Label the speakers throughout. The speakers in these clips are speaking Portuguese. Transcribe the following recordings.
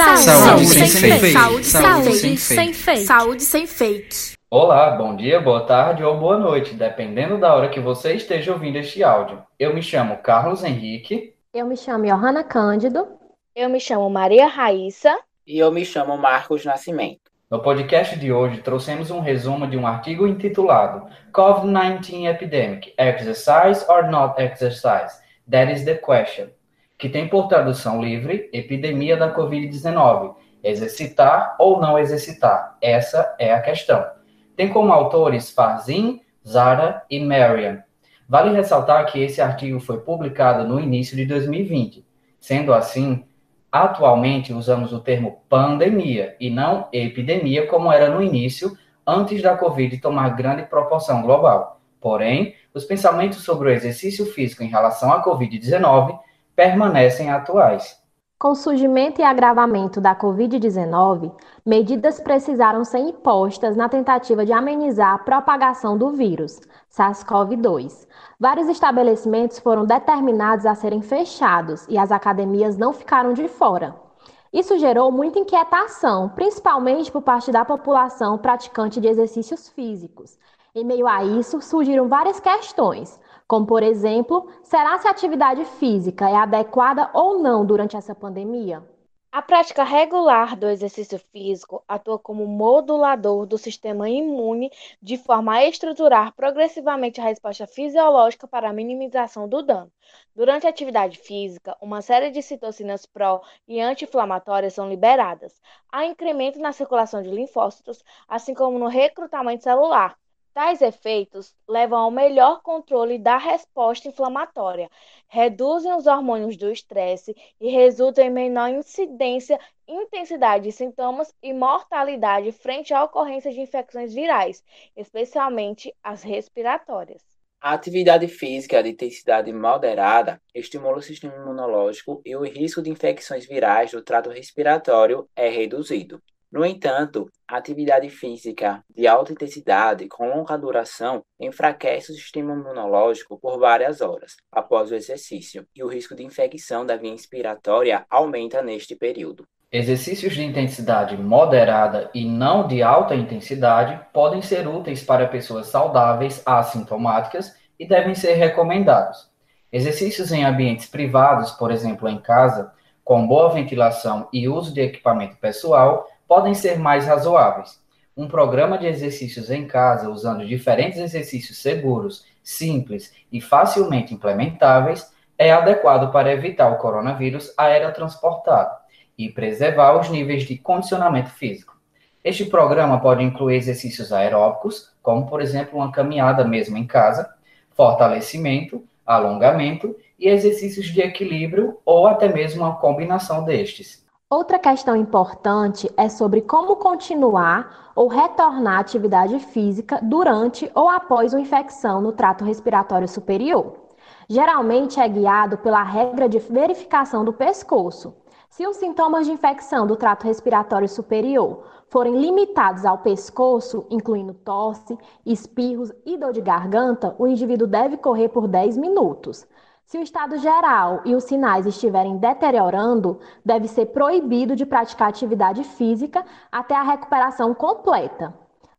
Speaker 1: Saúde, saúde sem, sem fake. Saúde, saúde sem, sem fake.
Speaker 2: Saúde sem fake.
Speaker 3: Olá, bom dia, boa tarde ou boa noite, dependendo da hora que você esteja ouvindo este áudio. Eu me chamo Carlos Henrique.
Speaker 4: Eu me chamo Johanna Cândido.
Speaker 5: Eu me chamo Maria Raíssa.
Speaker 6: E eu me chamo Marcos Nascimento.
Speaker 3: No podcast de hoje, trouxemos um resumo de um artigo intitulado COVID-19 Epidemic: Exercise or Not Exercise? That is the question que tem por tradução livre Epidemia da Covid-19. Exercitar ou não exercitar? Essa é a questão. Tem como autores Farzin, Zara e Marian. Vale ressaltar que esse artigo foi publicado no início de 2020. Sendo assim, atualmente usamos o termo pandemia e não epidemia, como era no início, antes da Covid tomar grande proporção global. Porém, os pensamentos sobre o exercício físico em relação à Covid-19 permanecem atuais.
Speaker 4: Com o surgimento e agravamento da Covid-19, medidas precisaram ser impostas na tentativa de amenizar a propagação do vírus, SARS-CoV-2. Vários estabelecimentos foram determinados a serem fechados e as academias não ficaram de fora. Isso gerou muita inquietação, principalmente por parte da população praticante de exercícios físicos. Em meio a isso, surgiram várias questões, como, por exemplo, será se a atividade física é adequada ou não durante essa pandemia?
Speaker 5: A prática regular do exercício físico atua como modulador do sistema imune de forma a estruturar progressivamente a resposta fisiológica para a minimização do dano. Durante a atividade física, uma série de citocinas pró e anti-inflamatórias são liberadas. Há incremento na circulação de linfócitos, assim como no recrutamento celular, Tais efeitos levam ao melhor controle da resposta inflamatória, reduzem os hormônios do estresse e resultam em menor incidência, intensidade de sintomas e mortalidade frente à ocorrência de infecções virais, especialmente as respiratórias.
Speaker 6: A atividade física de intensidade moderada estimula o sistema imunológico e o risco de infecções virais do trato respiratório é reduzido. No entanto, a atividade física de alta intensidade com longa duração enfraquece o sistema imunológico por várias horas após o exercício e o risco de infecção da via respiratória aumenta neste período.
Speaker 3: Exercícios de intensidade moderada e não de alta intensidade podem ser úteis para pessoas saudáveis assintomáticas e devem ser recomendados. Exercícios em ambientes privados, por exemplo, em casa, com boa ventilação e uso de equipamento pessoal, podem ser mais razoáveis. Um programa de exercícios em casa, usando diferentes exercícios seguros, simples e facilmente implementáveis, é adequado para evitar o coronavírus aerotransportado e preservar os níveis de condicionamento físico. Este programa pode incluir exercícios aeróbicos, como por exemplo uma caminhada mesmo em casa, fortalecimento, alongamento e exercícios de equilíbrio ou até mesmo uma combinação destes.
Speaker 4: Outra questão importante é sobre como continuar ou retornar à atividade física durante ou após uma infecção no trato respiratório superior. Geralmente é guiado pela regra de verificação do pescoço. Se os sintomas de infecção do trato respiratório superior forem limitados ao pescoço, incluindo tosse, espirros e dor de garganta, o indivíduo deve correr por 10 minutos. Se o estado geral e os sinais estiverem deteriorando, deve ser proibido de praticar atividade física até a recuperação completa.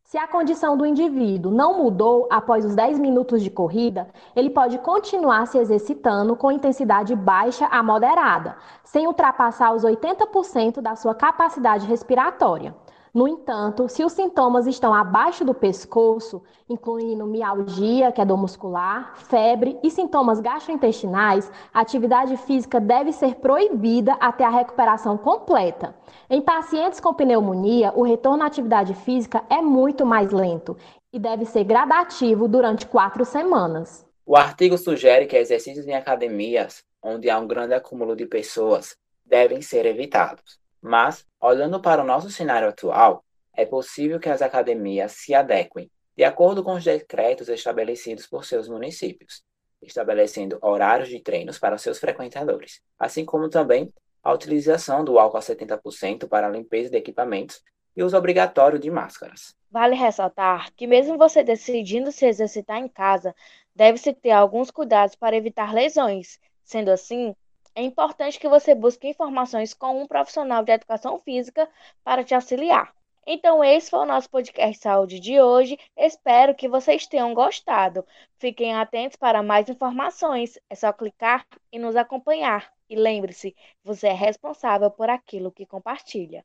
Speaker 4: Se a condição do indivíduo não mudou após os 10 minutos de corrida, ele pode continuar se exercitando com intensidade baixa a moderada, sem ultrapassar os 80% da sua capacidade respiratória. No entanto, se os sintomas estão abaixo do pescoço, incluindo mialgia, que é dor muscular, febre e sintomas gastrointestinais, a atividade física deve ser proibida até a recuperação completa. Em pacientes com pneumonia, o retorno à atividade física é muito mais lento e deve ser gradativo durante quatro semanas.
Speaker 6: O artigo sugere que exercícios em academias, onde há um grande acúmulo de pessoas, devem ser evitados. Mas, olhando para o nosso cenário atual, é possível que as academias se adequem de acordo com os decretos estabelecidos por seus municípios, estabelecendo horários de treinos para seus frequentadores, assim como também a utilização do álcool a 70% para a limpeza de equipamentos e uso obrigatório de máscaras.
Speaker 5: Vale ressaltar que, mesmo você decidindo se exercitar em casa, deve-se ter alguns cuidados para evitar lesões. Sendo assim, é importante que você busque informações com um profissional de educação física para te auxiliar. Então, esse foi o nosso podcast saúde de hoje. Espero que vocês tenham gostado. Fiquem atentos para mais informações. É só clicar e nos acompanhar. E lembre-se, você é responsável por aquilo que compartilha.